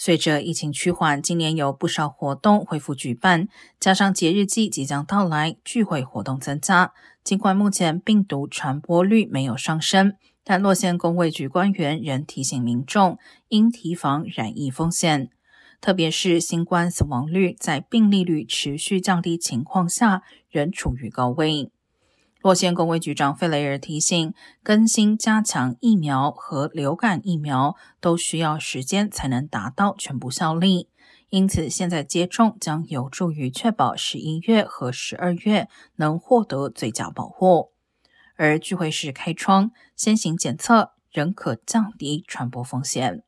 随着疫情趋缓，今年有不少活动恢复举办，加上节日季即将到来，聚会活动增加。尽管目前病毒传播率没有上升，但洛县公卫局官员仍提醒民众应提防染疫风险，特别是新冠死亡率在病例率持续降低情况下仍处于高位。洛县公卫局长费雷尔提醒，更新加强疫苗和流感疫苗都需要时间才能达到全部效力，因此现在接种将有助于确保十一月和十二月能获得最佳保护。而聚会时开窗、先行检测仍可降低传播风险。